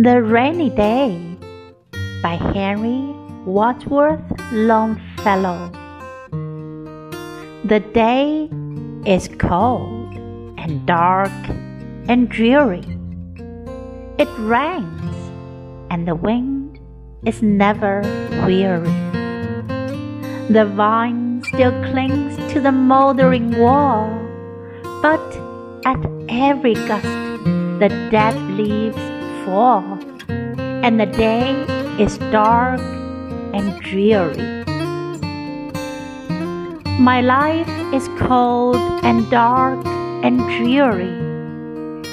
The Rainy Day by Henry Wadsworth Longfellow. The day is cold and dark and dreary. It rains and the wind is never weary. The vine still clings to the moldering wall, but at every gust the dead leaves fall, and the day is dark and dreary. My life is cold and dark and dreary.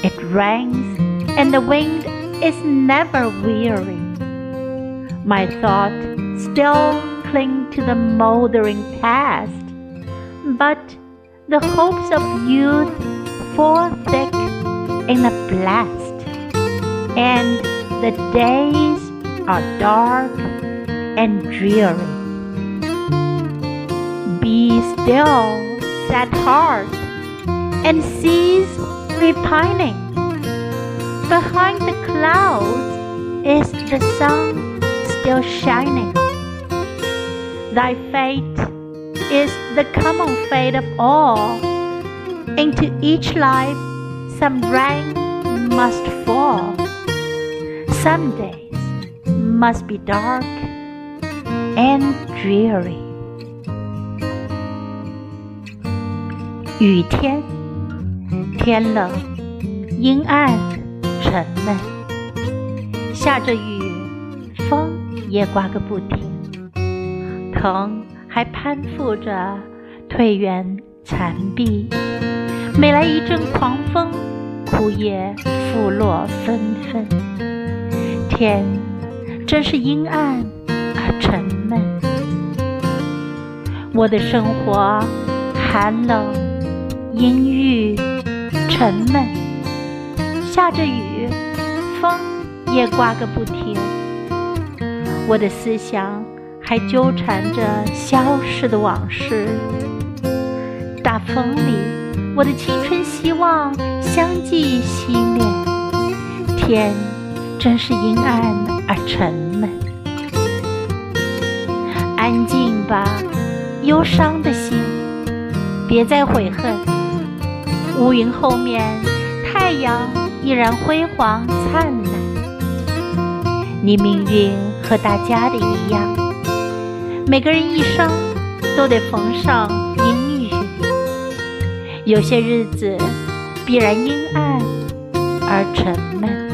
It rains and the wind is never weary. My thoughts still cling to the moldering past, but the hopes of youth fall thick in the blast, and the days are dark and dreary. Be still, sad heart, and cease repining. Behind the clouds is the sun still shining. Thy fate is the common fate of all. Into each life some rain must fall. Some days must be dark and dreary. 雨天，天冷，阴暗，沉闷，下着雨，风也刮个不停，藤还攀附着退远残壁。每来一阵狂风，枯叶复落纷纷。天真是阴暗而沉闷，我的生活寒冷、阴郁、沉闷。下着雨，风也刮个不停。我的思想还纠缠着消逝的往事。大风里。我的青春希望相继熄灭，天真是阴暗而沉闷。安静吧，忧伤的心，别再悔恨。乌云后面，太阳依然辉煌灿烂。你命运和大家的一样，每个人一生都得逢上阴雨。有些日子必然阴暗而沉闷。